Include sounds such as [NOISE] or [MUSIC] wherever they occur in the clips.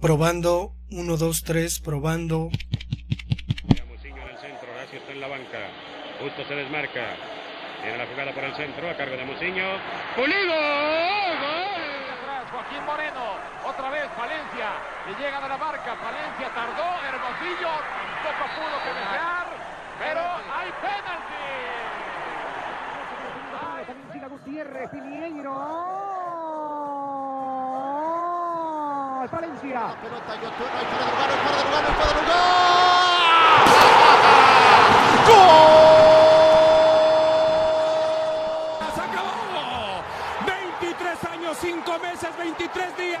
Probando, 1, 2, 3, probando. Muciño en el centro, Horacio está en la banca. Justo se desmarca. Tiene la jugada por el centro, a cargo de Muciño. ¡Pulido! ¡Gol! Atrás, Joaquín Moreno. Otra vez Valencia. Le llega de la marca. Valencia tardó. Hermosillo tampoco pudo cabecear. Pero hay penalti. Gutiérrez, Piñeiro. Valencia. La pelota Yotun, no hay fuera de lugar, no hay fuera de lugar, no hay fuera de lugar. ¡Gol! ¡Se acabó! 23 años, 5 meses, 23 días.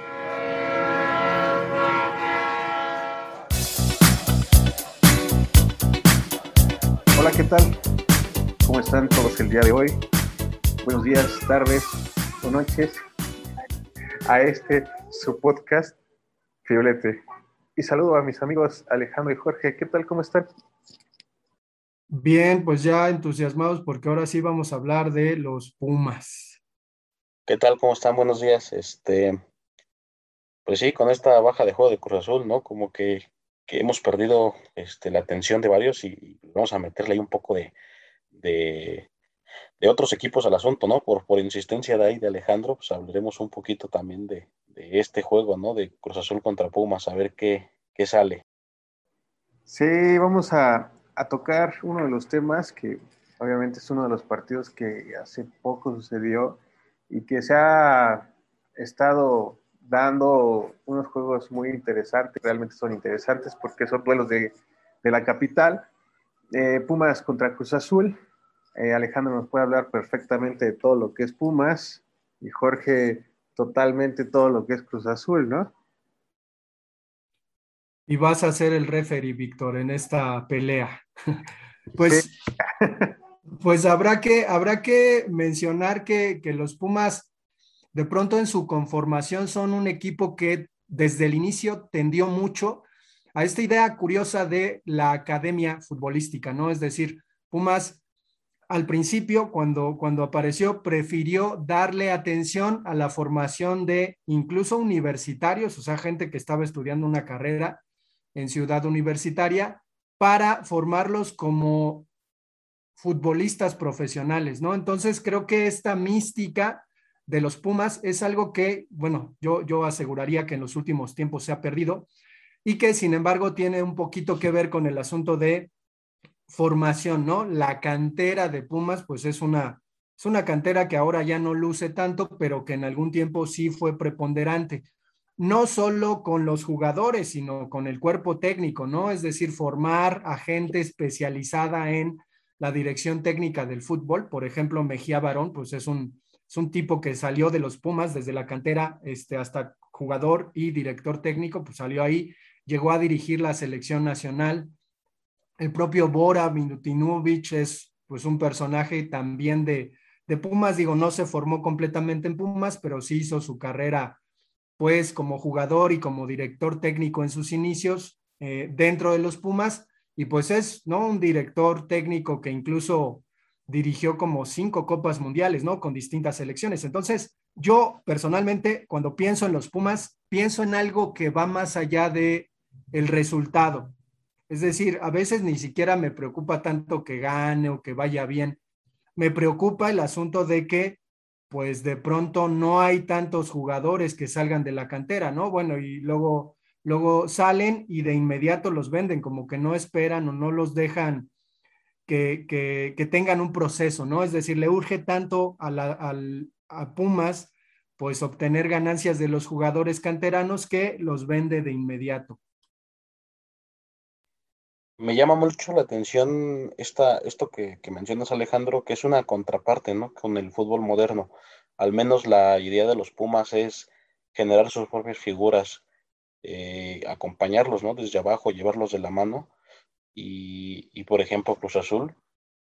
Tal? ¿Cómo están todos el día de hoy? Buenos días, tardes o noches a este su podcast Fiolete. Y saludo a mis amigos Alejandro y Jorge. ¿Qué tal? ¿Cómo están? Bien, pues ya entusiasmados porque ahora sí vamos a hablar de los Pumas. ¿Qué tal? ¿Cómo están? Buenos días. Este, pues sí, con esta baja de juego de Cruz Azul, ¿no? Como que, que hemos perdido este, la atención de varios y vamos a meterle ahí un poco de, de, de otros equipos al asunto, ¿no? Por, por insistencia de ahí de Alejandro, pues hablaremos un poquito también de, de este juego, ¿no? De Cruz Azul contra Pumas, a ver qué, qué sale. Sí, vamos a, a tocar uno de los temas que obviamente es uno de los partidos que hace poco sucedió y que se ha estado dando unos juegos muy interesantes, realmente son interesantes porque son duelos de, de la capital. Eh, Pumas contra Cruz Azul. Eh, Alejandro nos puede hablar perfectamente de todo lo que es Pumas y Jorge totalmente todo lo que es Cruz Azul, ¿no? Y vas a ser el referee, Víctor, en esta pelea. [LAUGHS] pues, sí. [LAUGHS] pues habrá que, habrá que mencionar que, que los Pumas de pronto en su conformación son un equipo que desde el inicio tendió mucho a esta idea curiosa de la academia futbolística, ¿no? Es decir, Pumas al principio, cuando, cuando apareció, prefirió darle atención a la formación de incluso universitarios, o sea, gente que estaba estudiando una carrera en ciudad universitaria, para formarlos como futbolistas profesionales, ¿no? Entonces, creo que esta mística de los Pumas es algo que, bueno, yo, yo aseguraría que en los últimos tiempos se ha perdido y que sin embargo tiene un poquito que ver con el asunto de formación, ¿no? La cantera de Pumas, pues es una, es una cantera que ahora ya no luce tanto, pero que en algún tiempo sí fue preponderante. No solo con los jugadores, sino con el cuerpo técnico, ¿no? Es decir, formar a gente especializada en la dirección técnica del fútbol. Por ejemplo, Mejía Barón, pues es un, es un tipo que salió de los Pumas desde la cantera este, hasta jugador y director técnico, pues salió ahí, llegó a dirigir la selección nacional. El propio Bora Minutinovich es pues un personaje también de, de Pumas, digo, no se formó completamente en Pumas, pero sí hizo su carrera pues como jugador y como director técnico en sus inicios eh, dentro de los Pumas y pues es, ¿no? Un director técnico que incluso dirigió como cinco copas mundiales, ¿no? Con distintas selecciones. Entonces, yo personalmente, cuando pienso en los Pumas, pienso en algo que va más allá de el resultado. Es decir, a veces ni siquiera me preocupa tanto que gane o que vaya bien. Me preocupa el asunto de que, pues de pronto no hay tantos jugadores que salgan de la cantera, ¿no? Bueno, y luego, luego salen y de inmediato los venden, como que no esperan o no los dejan que, tengan un proceso, ¿no? Es decir, le urge tanto a, la, al, a, Pumas, pues obtener ganancias de los jugadores canteranos que los vende de inmediato. Me llama mucho la atención esta, esto que, que mencionas, Alejandro, que es una contraparte, ¿no? Con el fútbol moderno. Al menos la idea de los Pumas es generar sus propias figuras, eh, acompañarlos, ¿no? Desde abajo, llevarlos de la mano y, y, por ejemplo Cruz Azul,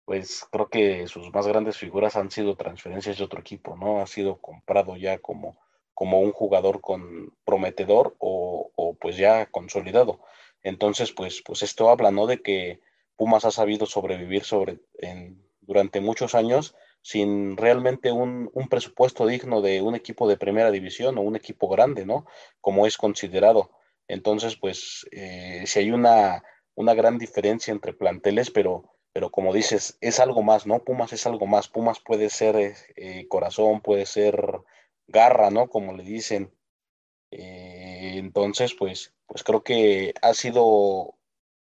pues creo que sus más grandes figuras han sido transferencias de otro equipo, ¿no? Ha sido comprado ya como, como un jugador con prometedor o, o pues ya consolidado. Entonces, pues, pues esto habla, ¿no? De que Pumas ha sabido sobrevivir sobre, durante muchos años sin realmente un, un, presupuesto digno de un equipo de primera división o un equipo grande, ¿no? Como es considerado. Entonces, pues, eh, si hay una, una gran diferencia entre planteles, pero, pero como dices, es algo más, ¿no? Pumas es algo más. Pumas puede ser eh, corazón, puede ser garra, ¿no? Como le dicen. Eh, entonces, pues, pues creo que ha sido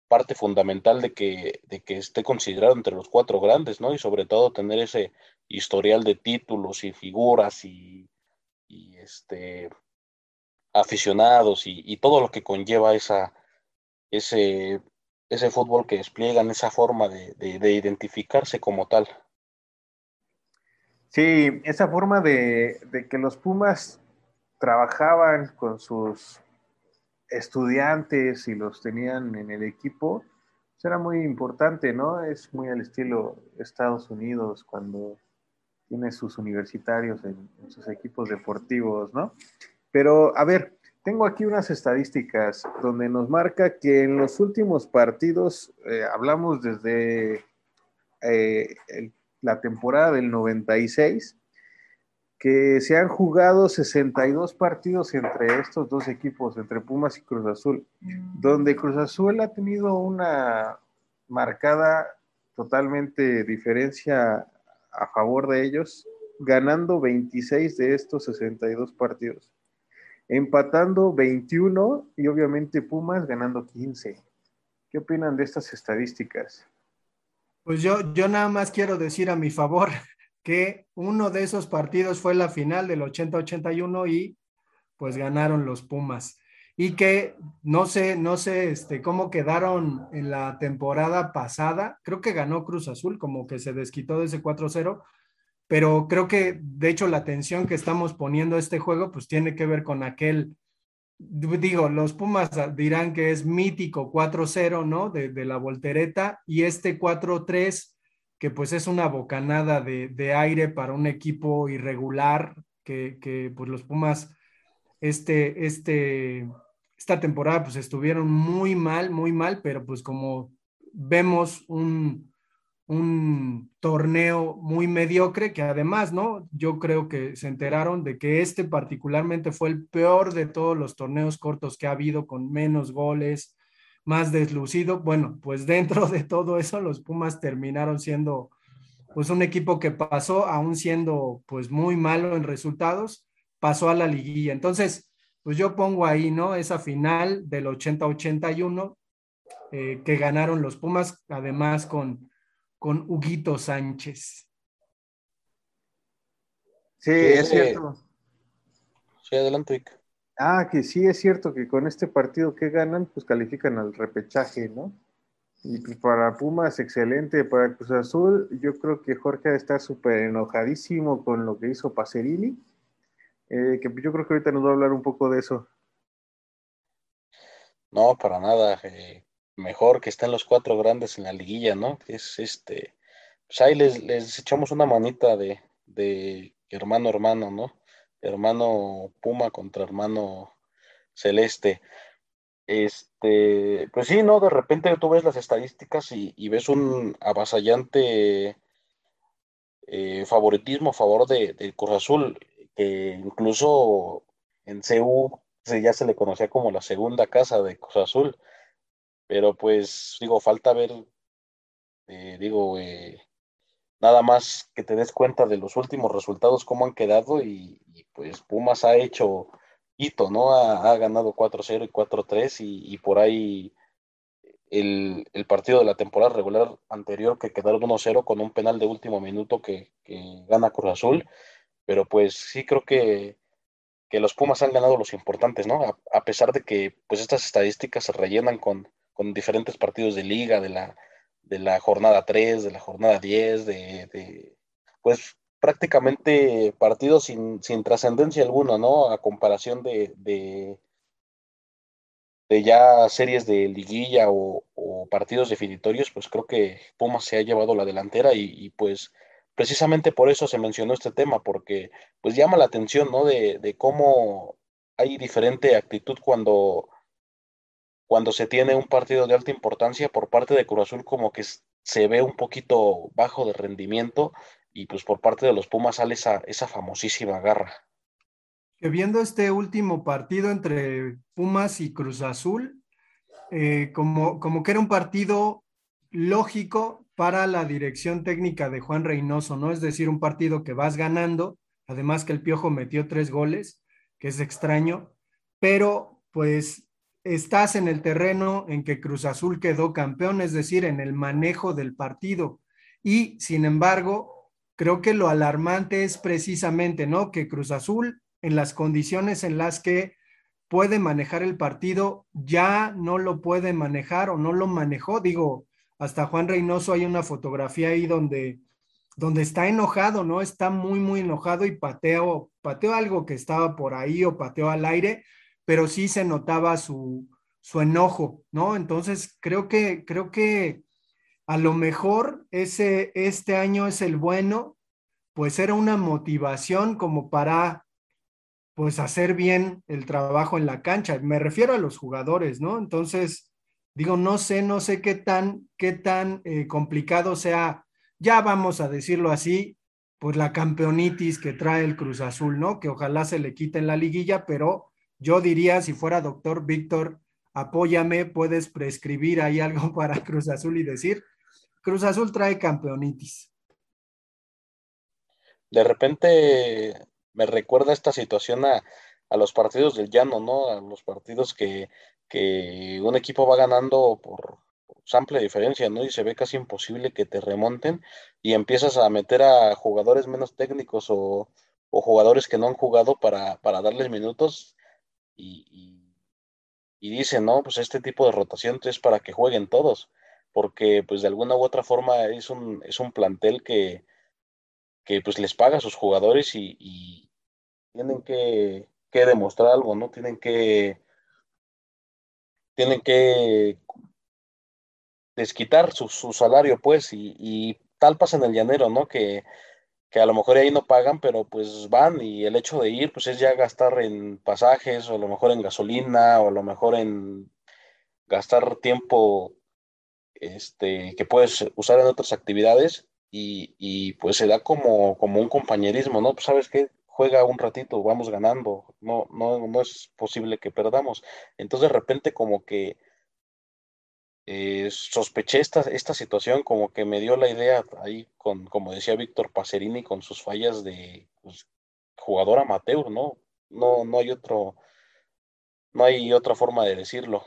parte fundamental de que, de que esté considerado entre los cuatro grandes, ¿no? Y sobre todo tener ese historial de títulos y figuras y, y este aficionados y, y, todo lo que conlleva esa, ese, ese fútbol que despliegan, esa forma de, de, de identificarse como tal. Sí, esa forma de, que los Pumas trabajaban con sus estudiantes y los tenían en el equipo, pues era muy importante, ¿no? Es muy al estilo Estados Unidos cuando tiene sus universitarios en, en sus equipos deportivos, ¿no? Pero, a ver, tengo aquí unas estadísticas donde nos marca que en los últimos partidos, eh, hablamos desde eh, la temporada del 96, que se han jugado 62 partidos entre estos dos equipos, entre Pumas y Cruz Azul, donde Cruz Azul ha tenido una marcada totalmente diferencia a favor de ellos, ganando 26 de estos 62 partidos, empatando 21 y obviamente Pumas ganando 15. ¿Qué opinan de estas estadísticas? Pues yo, yo nada más quiero decir a mi favor que uno de esos partidos fue la final del 80-81 y pues ganaron los Pumas. Y que no sé, no sé este, cómo quedaron en la temporada pasada. Creo que ganó Cruz Azul, como que se desquitó de ese 4-0, pero creo que de hecho la atención que estamos poniendo a este juego pues tiene que ver con aquel, digo, los Pumas dirán que es mítico 4-0, ¿no? De, la voltereta y este 4-3 que pues es una bocanada de, de aire para un equipo irregular, que, que, pues los Pumas este, este, esta temporada pues estuvieron muy mal, muy mal, pero pues como vemos un, un torneo muy mediocre que además, ¿no? Yo creo que se enteraron de que este particularmente fue el peor de todos los torneos cortos que ha habido con menos goles, más deslucido. Bueno, pues [LAUGHS] dentro de todo eso los Pumas terminaron siendo pues un equipo que pasó, aún siendo pues muy malo en resultados, pasó a la liguilla. Entonces, pues yo pongo ahí, ¿no? Esa final del 80-81 eh, que ganaron los Pumas, además con, con Huguito Sánchez. Sí, es cierto. Sí, adelante, Ah, que sí es cierto que con este partido que ganan, pues califican al repechaje, ¿no? Y pues para Pumas, excelente. Para Cruz Azul, yo creo que Jorge ha de estar súper enojadísimo con lo que hizo Pacerini. Eh, que yo creo que ahorita nos va a hablar un poco de eso. No, para nada. Eh, mejor que estén los cuatro grandes en la liguilla, ¿no? Es este. Pues ahí les, les echamos una manita de, de hermano hermano, ¿no? hermano Puma contra hermano Celeste. Este, pues sí, ¿no? De repente tú ves las estadísticas y, ves un avasallante eh, favoritismo a favor de, de, Cruz Azul, que incluso en CU ya se le conocía como la segunda casa de Cruz Azul, pero pues digo, falta ver, eh, digo, eh, nada más que te des cuenta de los últimos resultados, cómo han quedado y, pues Pumas ha hecho hito, ¿no? Ha, ha ganado 4-0 y 4-3 y, y, por ahí el, el, partido de la temporada regular anterior que quedaron 1-0 con un penal de último minuto que, que, gana Cruz Azul, pero pues sí creo que, que los Pumas han ganado los importantes, ¿no? A, a, pesar de que pues estas estadísticas se rellenan con, con diferentes partidos de liga, de la, de la jornada 3, de la jornada 10, de, de pues prácticamente partidos sin, sin trascendencia alguna, ¿no? A comparación de, de, de ya series de liguilla o, partidos definitorios, pues creo que Pumas se ha llevado la delantera y, pues precisamente por eso se mencionó este tema, porque pues llama la atención, ¿no? De, de cómo hay diferente actitud cuando, cuando se tiene un partido de alta importancia por parte de Cruz Azul, como que se ve un poquito bajo de rendimiento y pues por parte de los Pumas sale esa, esa famosísima garra. Que viendo este último partido entre Pumas y Cruz Azul, eh, como, como que era un partido lógico para la dirección técnica de Juan Reynoso, ¿no? Es decir, un partido que vas ganando, además que el Piojo metió tres goles, que es extraño, pero pues estás en el terreno en que Cruz Azul quedó campeón, es decir, en el manejo del partido. Y sin embargo, creo que lo alarmante es precisamente, ¿no? Que Cruz Azul, en las condiciones en las que puede manejar el partido, ya no lo puede manejar o no lo manejó. Digo, hasta Juan Reynoso hay una fotografía ahí donde, donde está enojado, ¿no? Está muy, muy enojado y pateó, pateó algo que estaba por ahí o pateó al aire pero sí se notaba su, su enojo, ¿no? Entonces, creo que, creo que a lo mejor ese, este año es el bueno, pues era una motivación como para, pues, hacer bien el trabajo en la cancha. Me refiero a los jugadores, ¿no? Entonces, digo, no sé, no sé qué tan, qué tan eh, complicado sea, ya vamos a decirlo así, pues la campeonitis que trae el Cruz Azul, ¿no? Que ojalá se le quite en la liguilla, pero yo diría, si fuera doctor Víctor, apóyame, puedes prescribir ahí algo [LAUGHS] para Cruz Azul y decir, Cruz Azul trae campeonitis. De repente me recuerda esta situación a, los partidos del llano, ¿no? A los partidos que, un equipo va ganando por, amplia diferencia, ¿no? Y se ve casi imposible que te remonten y empiezas a meter a jugadores menos técnicos o, jugadores que no han jugado para, para darles minutos y, y, dice, no, pues este tipo de rotación es para que jueguen todos, porque pues de alguna u otra forma es un, es un plantel que, que pues les paga a sus jugadores y, tienen que, demostrar algo, ¿no? Tienen que tienen que desquitar su, su salario, pues, y, y, tal pasa en el llanero, ¿no? Que que a lo mejor ahí no pagan, pero pues van y el hecho de ir pues es ya gastar en pasajes o a lo mejor en gasolina o a lo mejor en gastar tiempo este, que puedes usar en otras actividades y, pues se da como, como un compañerismo, ¿no? Pues sabes que juega un ratito, vamos ganando, no, no, no es posible que perdamos. Entonces de repente como que eh, sospeché esta, esta situación, como que me dio la idea ahí con, como decía Víctor Pacerini, con sus fallas de pues, jugador amateur, ¿no? No, no hay otro, no hay otra forma de decirlo.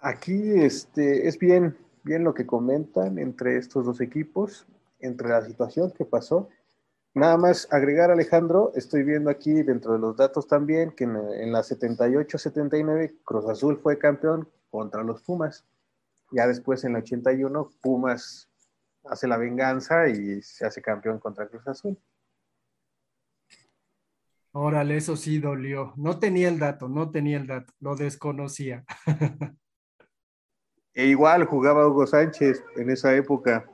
Aquí este, es bien, bien lo que comentan entre estos dos equipos, entre la situación que pasó Nada más agregar, Alejandro, estoy viendo aquí dentro de los datos también que en, la 78-79 Cruz Azul fue campeón contra los Pumas. Ya después en la 81 Pumas hace la venganza y se hace campeón contra Cruz Azul. Órale, eso sí dolió. No tenía el dato, no tenía el dato, lo desconocía. [LAUGHS] e igual jugaba Hugo Sánchez en esa época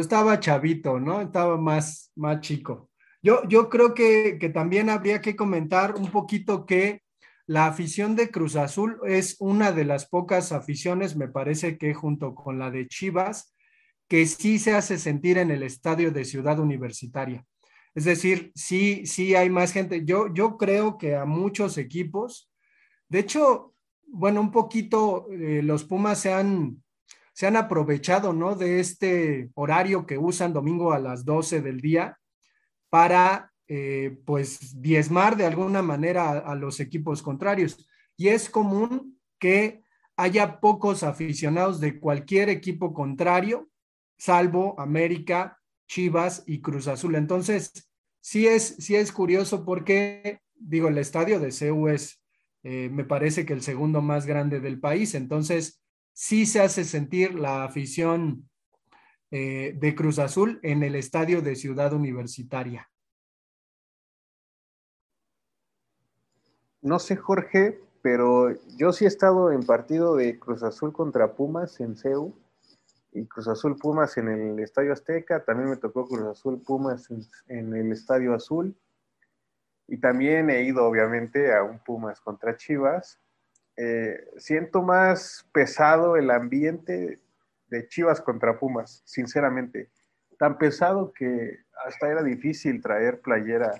estaba chavito, ¿no? Estaba más, más chico. Yo, yo creo que, que también habría que comentar un poquito que la afición de Cruz Azul es una de las pocas aficiones, me parece que junto con la de Chivas, que sí se hace sentir en el estadio de Ciudad Universitaria. Es decir, sí, sí hay más gente. Yo, yo creo que a muchos equipos, de hecho, bueno, un poquito eh, los Pumas se han, se han aprovechado, ¿no? De este horario que usan domingo a las 12 del día para, eh, pues, diezmar de alguna manera a, los equipos contrarios. Y es común que haya pocos aficionados de cualquier equipo contrario, salvo América, Chivas y Cruz Azul. Entonces, sí es, sí es curioso porque, digo, el estadio de CEU es, eh, me parece que el segundo más grande del país. Entonces, sí se hace sentir la afición eh, de Cruz Azul en el estadio de Ciudad Universitaria. no sé Jorge, pero yo sí he estado en partido de Cruz Azul contra Pumas en CEU y Cruz Azul Pumas en el Estadio Azteca, también me tocó Cruz Azul Pumas en, en el Estadio Azul y también he ido obviamente a un Pumas contra Chivas. Eh, siento más pesado el ambiente de Chivas contra Pumas, sinceramente. Tan pesado que hasta era difícil traer playera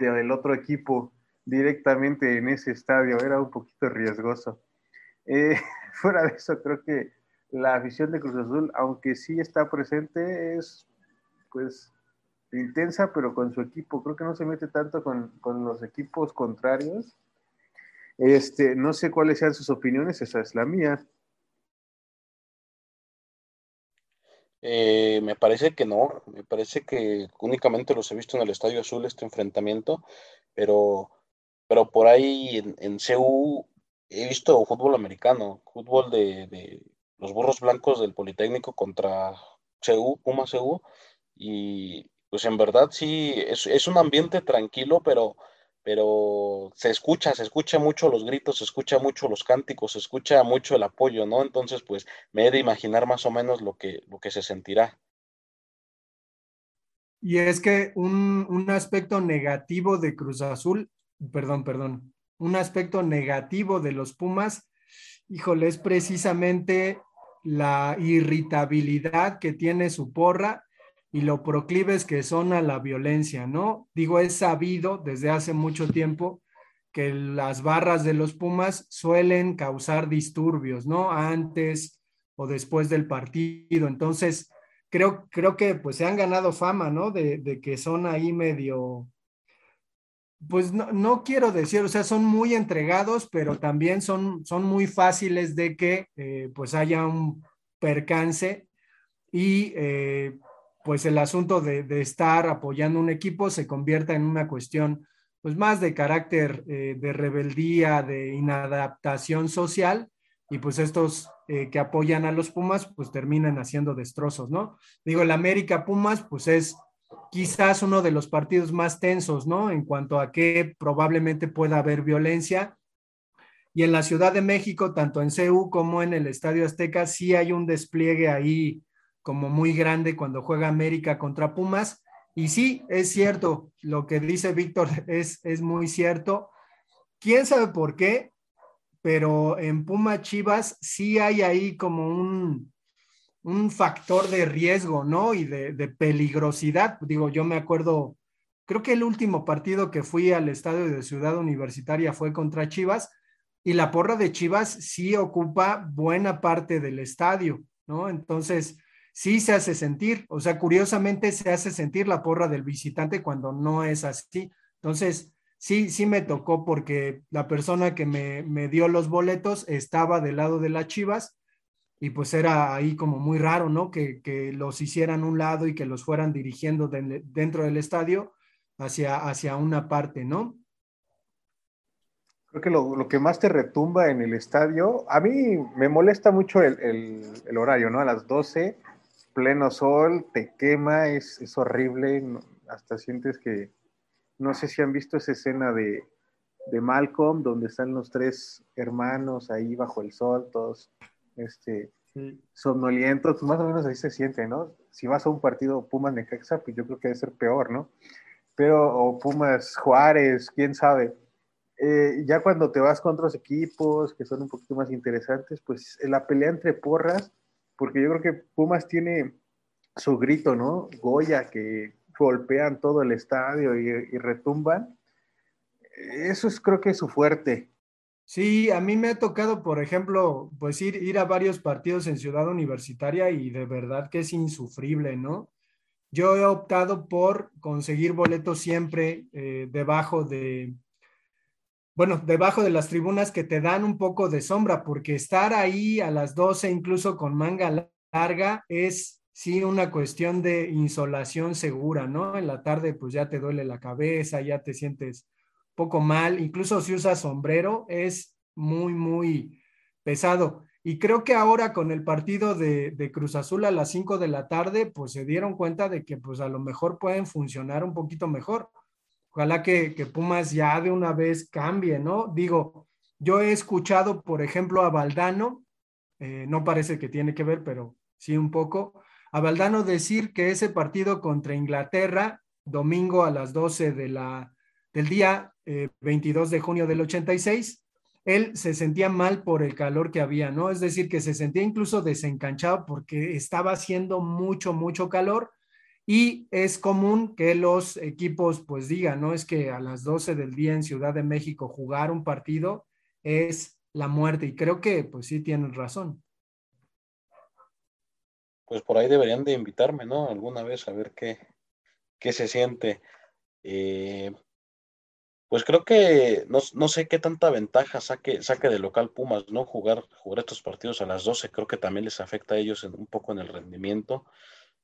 del otro equipo directamente en ese estadio, era un poquito riesgoso. Eh, [LAUGHS] fuera de eso, creo que la afición de Cruz Azul, aunque sí está presente, es pues intensa, pero con su equipo. Creo que no se mete tanto con, con los equipos contrarios. Este, no sé cuáles sean sus opiniones, esa es la mía. Eh, me parece que no, me parece que únicamente los he visto en el Estadio Azul este enfrentamiento, pero, pero por ahí en, en CU he visto fútbol americano, fútbol de, los burros blancos del Politécnico contra CU, Puma CU, y pues en verdad sí, es un ambiente tranquilo, pero pero se escucha, se escucha mucho los gritos, se escucha mucho los cánticos, se escucha mucho el apoyo, ¿no? Entonces, pues me he de imaginar más o menos lo que, lo que se sentirá. Y es que un, un aspecto negativo de Cruz Azul, perdón, perdón, un aspecto negativo de los Pumas, híjole, es precisamente la irritabilidad que tiene su porra y lo proclives que son a la violencia, ¿no? Digo, es sabido desde hace mucho tiempo que las barras de los Pumas suelen causar disturbios, ¿no? Antes o después del partido. Entonces, creo, creo que pues se han ganado fama, ¿no? De, de que son ahí medio, pues no, no, quiero decir, o sea, son muy entregados, pero también son, son muy fáciles de que eh, pues haya un percance y eh, pues el asunto de, de, estar apoyando un equipo se convierta en una cuestión pues más de carácter eh, de rebeldía, de inadaptación social, y pues estos eh, que apoyan a los Pumas pues terminan haciendo destrozos, ¿no? Digo, el América Pumas pues es quizás uno de los partidos más tensos, ¿no? En cuanto a que probablemente pueda haber violencia. Y en la Ciudad de México, tanto en CEU como en el Estadio Azteca, sí hay un despliegue ahí como muy grande cuando juega América contra Pumas. Y sí, es cierto, lo que dice Víctor [LAUGHS] es, es muy cierto. ¿Quién sabe por qué? Pero en Puma Chivas sí hay ahí como un, un factor de riesgo, ¿no? Y de, de, peligrosidad. Digo, yo me acuerdo, creo que el último partido que fui al estadio de Ciudad Universitaria fue contra Chivas y la porra de Chivas sí ocupa buena parte del estadio, ¿no? Entonces, sí se hace sentir, o sea, curiosamente se hace sentir la porra del visitante cuando no es así. Entonces, sí, sí me tocó porque la persona que me, me dio los boletos estaba del lado de las Chivas y pues era ahí como muy raro, ¿no? Que, que los hicieran un lado y que los fueran dirigiendo de, dentro del estadio hacia, hacia una parte, ¿no? Creo que lo, lo, que más te retumba en el estadio, a mí me molesta mucho el, el, el horario, ¿no? A las 12 pleno sol, te quema, es, es horrible, hasta sientes que, no sé si han visto esa escena de, de, Malcolm, donde están los tres hermanos ahí bajo el sol, todos este, sí. somnolientos, pues más o menos ahí se siente, ¿no? Si vas a un partido Pumas Necaxa, pues yo creo que debe ser peor, ¿no? Pero, o Pumas Juárez, quién sabe. Eh, ya cuando te vas con otros equipos que son un poquito más interesantes, pues la pelea entre porras porque yo creo que Pumas tiene su grito, ¿no? Goya, que golpean todo el estadio y, retumban. Eso es creo que es su fuerte. Sí, a mí me ha tocado, por ejemplo, pues ir, ir a varios partidos en Ciudad Universitaria y de verdad que es insufrible, ¿no? Yo he optado por conseguir boletos siempre eh, debajo de, bueno, debajo de las tribunas que te dan un poco de sombra, porque estar ahí a las 12 incluso con manga larga es sí una cuestión de insolación segura, ¿no? En la tarde pues ya te duele la cabeza, ya te sientes poco mal, incluso si usas sombrero es muy, muy pesado. Y creo que ahora con el partido de, Cruz Azul a las 5 de la tarde, pues se dieron cuenta de que pues a lo mejor pueden funcionar un poquito mejor Ojalá que, que Pumas ya de una vez cambie, ¿no? Digo, yo he escuchado, por ejemplo, a Valdano, eh, no parece que tiene que ver, pero sí un poco, a Valdano decir que ese partido contra Inglaterra, domingo a las 12 de la, del día 22 de junio del 86, él se sentía mal por el calor que había, ¿no? Es decir, que se sentía incluso desencanchado porque estaba haciendo mucho, mucho calor y es común que los equipos pues digan, ¿no? Es que a las 12 del día en Ciudad de México jugar un partido es la muerte y creo que pues sí tienen razón. Pues por ahí deberían de invitarme, ¿no? Alguna vez a ver qué, qué se siente. Eh, pues creo que no, no, sé qué tanta ventaja saque, saque de local Pumas, ¿no? Jugar, jugar estos partidos a las 12, creo que también les afecta a ellos un poco en el rendimiento.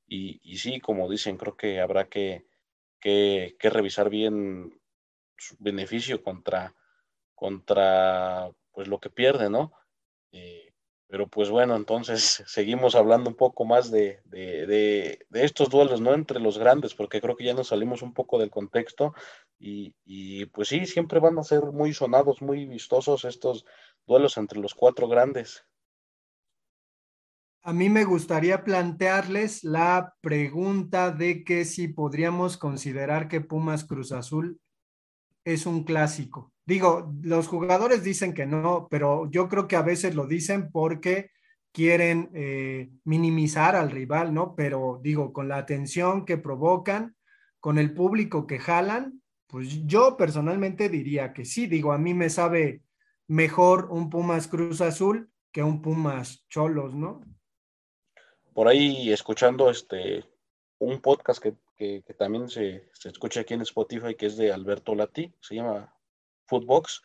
Y, sí, como dicen, creo que habrá que, que, revisar bien su beneficio contra, contra pues lo que pierde, ¿no? Eh, pero pues bueno, entonces [LAUGHS] seguimos hablando un poco más de, de, de, de, estos duelos, ¿no? Entre los grandes, porque creo que ya nos salimos un poco del contexto y, y, pues sí, siempre van a ser muy sonados, muy vistosos estos duelos entre los cuatro grandes. A mí me gustaría plantearles la pregunta de que si podríamos considerar que Pumas Cruz Azul es un clásico. Digo, los jugadores dicen que no, pero yo creo que a veces lo dicen porque quieren eh, minimizar al rival, ¿no? Pero digo, con la atención que provocan, con el público que jalan, pues yo personalmente diría que sí. Digo, a mí me sabe mejor un Pumas Cruz Azul que un Pumas Cholos, ¿no? Por ahí escuchando este un podcast que, que, también se, se, escucha aquí en Spotify, que es de Alberto Lati, se llama Footbox,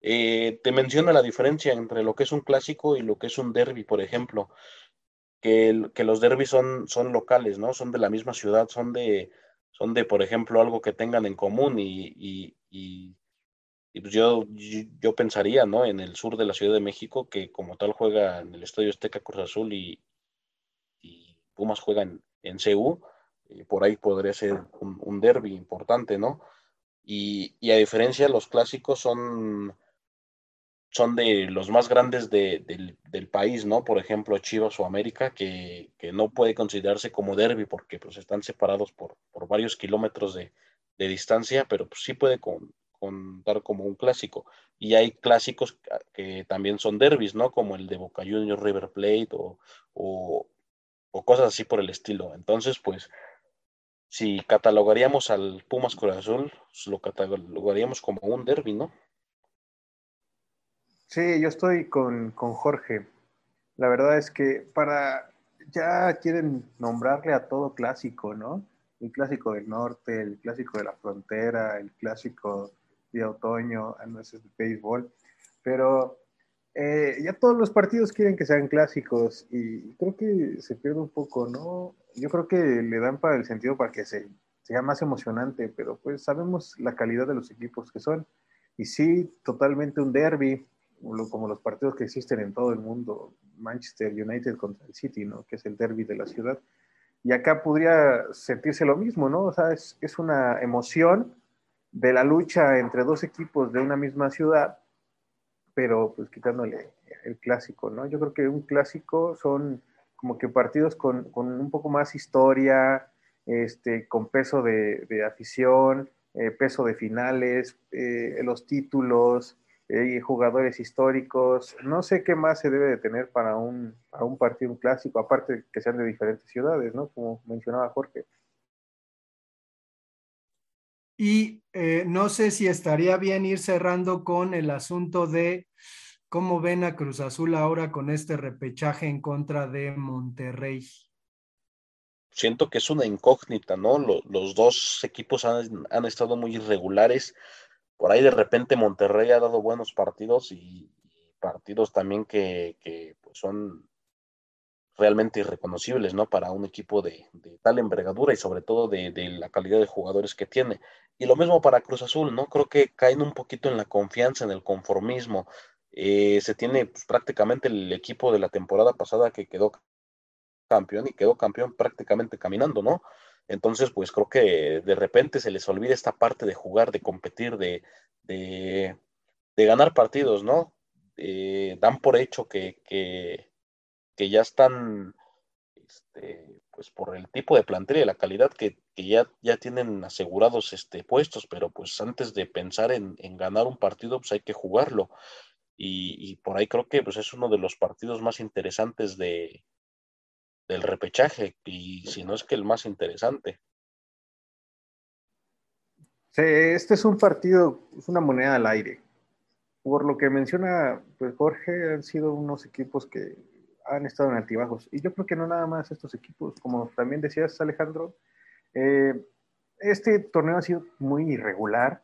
eh, te menciona la diferencia entre lo que es un clásico y lo que es un derby, por ejemplo, que, que los derbis son, son locales, ¿no? Son de la misma ciudad, son de, son de, por ejemplo, algo que tengan en común y, y, y, pues yo, yo pensaría, ¿no? En el sur de la Ciudad de México, que como tal juega en el Estadio Azteca Cruz Azul y, Pumas juega en, en CU, por ahí podría ser un, un derby importante, ¿no? Y, y, a diferencia, los clásicos son, son de los más grandes de, del, del, país, ¿no? Por ejemplo, Chivas o América, que, que no puede considerarse como derby porque pues, están separados por, por varios kilómetros de, de distancia, pero pues, sí puede con, contar como un clásico. Y hay clásicos que también son derbis, ¿no? Como el de Boca Juniors, River Plate o, o, o cosas así por el estilo. Entonces, pues, si catalogaríamos al Pumas Cruz Azul, pues, lo catalogaríamos como un derby, ¿no? Sí, yo estoy con, con Jorge. La verdad es que para ya quieren nombrarle a todo clásico, ¿no? El clásico del norte, el clásico de la frontera, el clásico de otoño, a no es el béisbol, pero eh, ya todos los partidos quieren que sean clásicos y creo que se pierde un poco, ¿no? Yo creo que le dan para el sentido para que se, sea más emocionante, pero pues sabemos la calidad de los equipos que son. Y sí, totalmente un derby, como los partidos que existen en todo el mundo, Manchester United contra el City, ¿no? Que es el derby de la ciudad. Y acá podría sentirse lo mismo, ¿no? O sea, es, es una emoción de la lucha entre dos equipos de una misma ciudad pero pues quitándole el clásico, ¿no? Yo creo que un clásico son como que partidos con, con un poco más historia, este, con peso de, de afición, eh, peso de finales, eh, los títulos, eh, jugadores históricos. No sé qué más se debe de tener para un, para un partido, un clásico, aparte que sean de diferentes ciudades, ¿no? Como mencionaba Jorge. Y eh, no sé si estaría bien ir cerrando con el asunto de cómo ven a Cruz Azul ahora con este repechaje en contra de Monterrey. Siento que es una incógnita, ¿no? Los, dos equipos han, han, estado muy irregulares. Por ahí de repente Monterrey ha dado buenos partidos y, y partidos también que, que pues son realmente irreconocibles, ¿no? Para un equipo de, tal envergadura y sobre todo de, la calidad de jugadores que tiene. Y lo mismo para Cruz Azul, ¿no? Creo que caen un poquito en la confianza, en el conformismo. Eh, se tiene pues, prácticamente el equipo de la temporada pasada que quedó campeón y quedó campeón prácticamente caminando, ¿no? Entonces, pues creo que de repente se les olvida esta parte de jugar, de competir, de, de, ganar partidos, ¿no? Eh, dan por hecho que, que ya están, este, pues por el tipo de plantel y la calidad que, que, ya, ya tienen asegurados este, puestos, pero pues antes de pensar en, en ganar un partido, pues hay que jugarlo. Y, y, por ahí creo que pues es uno de los partidos más interesantes de, del repechaje, y si no es que el más interesante. Sí, este es un partido, es una moneda al aire. Por lo que menciona pues Jorge, han sido unos equipos que han estado en altibajos. Y yo creo que no nada más estos equipos, como también decías Alejandro, eh, este torneo ha sido muy irregular,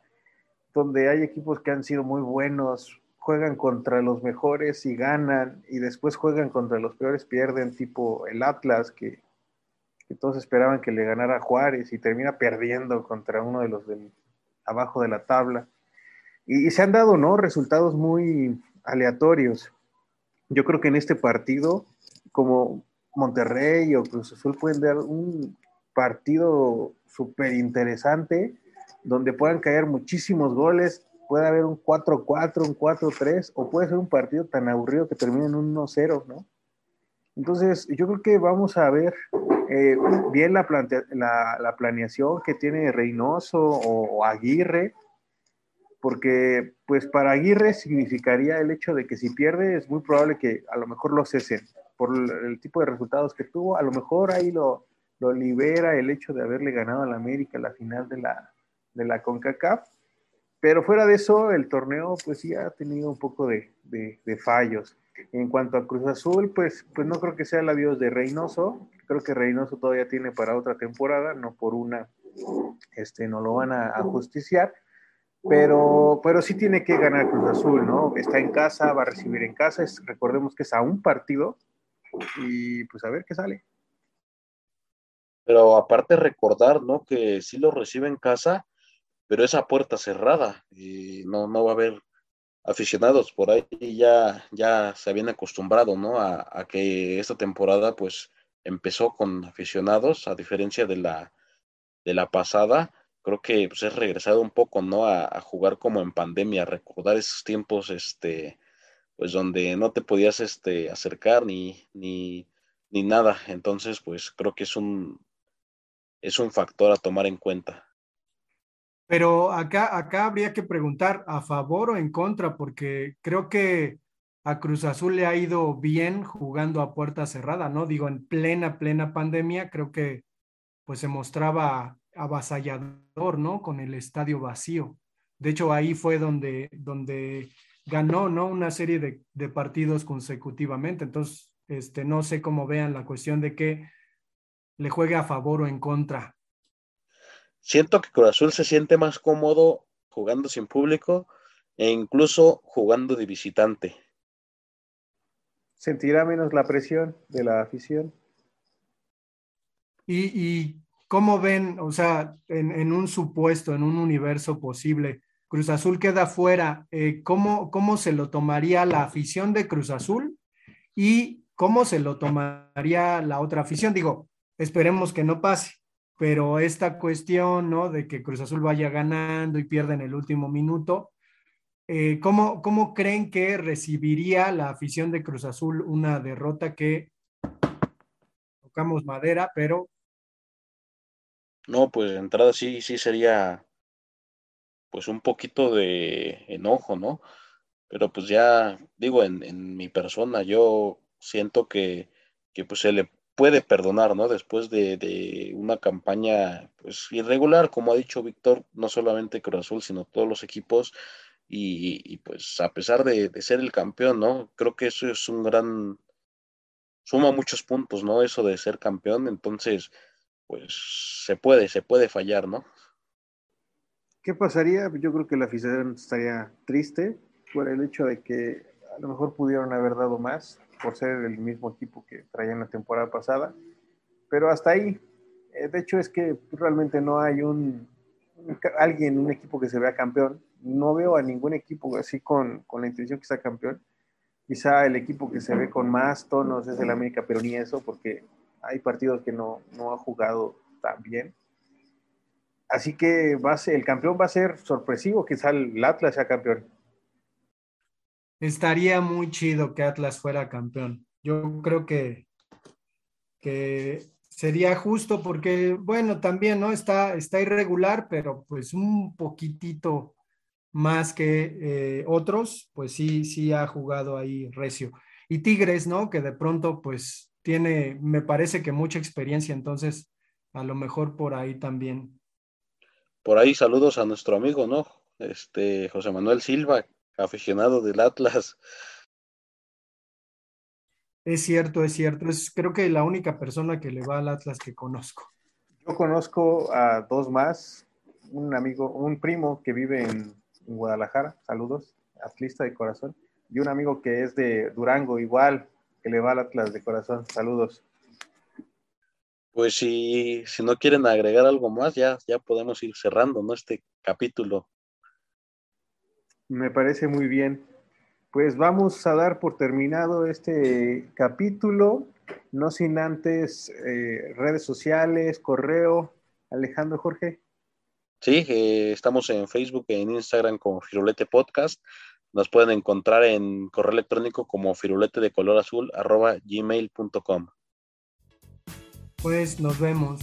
donde hay equipos que han sido muy buenos, juegan contra los mejores y ganan, y después juegan contra los peores, pierden, tipo el Atlas, que, todos esperaban que le ganara Juárez y termina perdiendo contra uno de los del abajo de la tabla. Y, y, se han dado, ¿no? Resultados muy aleatorios. Yo creo que en este partido, como Monterrey o Cruz Azul pueden dar un partido súper interesante, donde puedan caer muchísimos goles, puede haber un 4-4, un 4-3, o puede ser un partido tan aburrido que termine en un 1-0, ¿no? Entonces, yo creo que vamos a ver eh, bien la, la, la, planeación que tiene Reynoso o, o, Aguirre, porque pues para Aguirre significaría el hecho de que si pierde es muy probable que a lo mejor lo cesen por el tipo de resultados que tuvo, a lo mejor ahí lo, lo libera el hecho de haberle ganado a la América la final de la, de la CONCACAF, pero fuera de eso el torneo pues sí ha tenido un poco de, de, de fallos. En cuanto a Cruz Azul, pues, pues no creo que sea el adiós de Reynoso. Creo que Reynoso todavía tiene para otra temporada, no por una, este, no lo van a, a justiciar. Pero, pero sí tiene que ganar Cruz Azul, ¿no? Está en casa, va a recibir en casa. Es, recordemos que es a un partido y pues a ver qué sale. Pero aparte recordar, ¿no? Que sí lo recibe en casa, pero es a puerta cerrada y no, no va a haber aficionados por ahí ya, ya se habían acostumbrado, ¿no? A, a, que esta temporada pues empezó con aficionados, a diferencia de la, de la pasada, creo que pues es regresado un poco, ¿no? A, a, jugar como en pandemia, recordar esos tiempos, este, pues donde no te podías, este, acercar ni, ni, ni nada, entonces pues creo que es un, es un factor a tomar en cuenta. Pero acá, acá habría que preguntar a favor o en contra, porque creo que a Cruz Azul le ha ido bien jugando a puerta cerrada, ¿no? Digo, en plena, plena pandemia, creo que pues se mostraba avasallador, ¿no? Con el estadio vacío. De hecho, ahí fue donde, donde ganó, ¿no? Una serie de, de partidos consecutivamente. Entonces, este, no sé cómo vean la cuestión de que le juegue a favor o en contra siento que Cruz Azul se siente más cómodo jugando sin público e incluso jugando de visitante. Sentirá menos la presión de la afición. ¿Y, y cómo ven, o sea, en, un supuesto, en un universo posible, Cruz Azul queda fuera, eh, ¿cómo, ¿cómo se lo tomaría la afición de Cruz Azul? ¿Y cómo se lo tomaría la otra afición? Digo, esperemos que no pase, pero esta cuestión, ¿no? De que Cruz Azul vaya ganando y pierda en el último minuto, eh, ¿cómo, ¿cómo, creen que recibiría la afición de Cruz Azul una derrota que tocamos madera, pero... No, pues entrada sí, sí sería pues un poquito de enojo, ¿no? Pero pues ya digo, en, en mi persona, yo siento que, que pues se le puede perdonar, ¿no? Después de, de, una campaña pues irregular, como ha dicho Víctor, no solamente Cruz Azul, sino todos los equipos, y, y pues a pesar de, de, ser el campeón, ¿no? Creo que eso es un gran, suma muchos puntos, ¿no? Eso de ser campeón, entonces, pues se puede, se puede fallar, ¿no? ¿Qué pasaría? Yo creo que la afición estaría triste por el hecho de que a lo mejor pudieron haber dado más, por ser el mismo equipo que traían la temporada pasada. Pero hasta ahí, eh, de hecho es que realmente no hay un, alguien, un equipo que se vea campeón. No veo a ningún equipo así con, con la intención que sea campeón. Quizá el equipo que se ve con más tonos es el América, pero ni eso, porque hay partidos que no, no ha jugado también. Así que va el campeón va a ser sorpresivo, quizá el Atlas sea campeón. Estaría muy chido que Atlas fuera campeón. Yo creo que, que sería justo porque, bueno, también, ¿no? Está, está irregular, pero pues un poquitito más que eh, otros, pues sí, sí ha jugado ahí recio. Y Tigres, ¿no? Que de pronto, pues tiene, me parece que mucha experiencia, entonces a lo mejor por ahí también. Por ahí saludos a nuestro amigo, ¿no? Este José Manuel Silva, aficionado del Atlas. Es cierto, es cierto. Es creo que la única persona que le va al Atlas que conozco. Yo conozco a dos más, un amigo, un primo que vive en, Guadalajara, saludos, atlista de corazón, y un amigo que es de Durango, igual, que le va al Atlas de corazón, saludos. Pues si, si no quieren agregar algo más, ya, ya podemos ir cerrando, ¿no? Este capítulo. Me parece muy bien. Pues vamos a dar por terminado este capítulo, no sin antes eh, redes sociales, correo. Alejandro Jorge. Sí, eh, estamos en Facebook e en Instagram como Firulete Podcast. Nos pueden encontrar en correo electrónico como firulete de color azul arroba gmail.com. Pues nos vemos.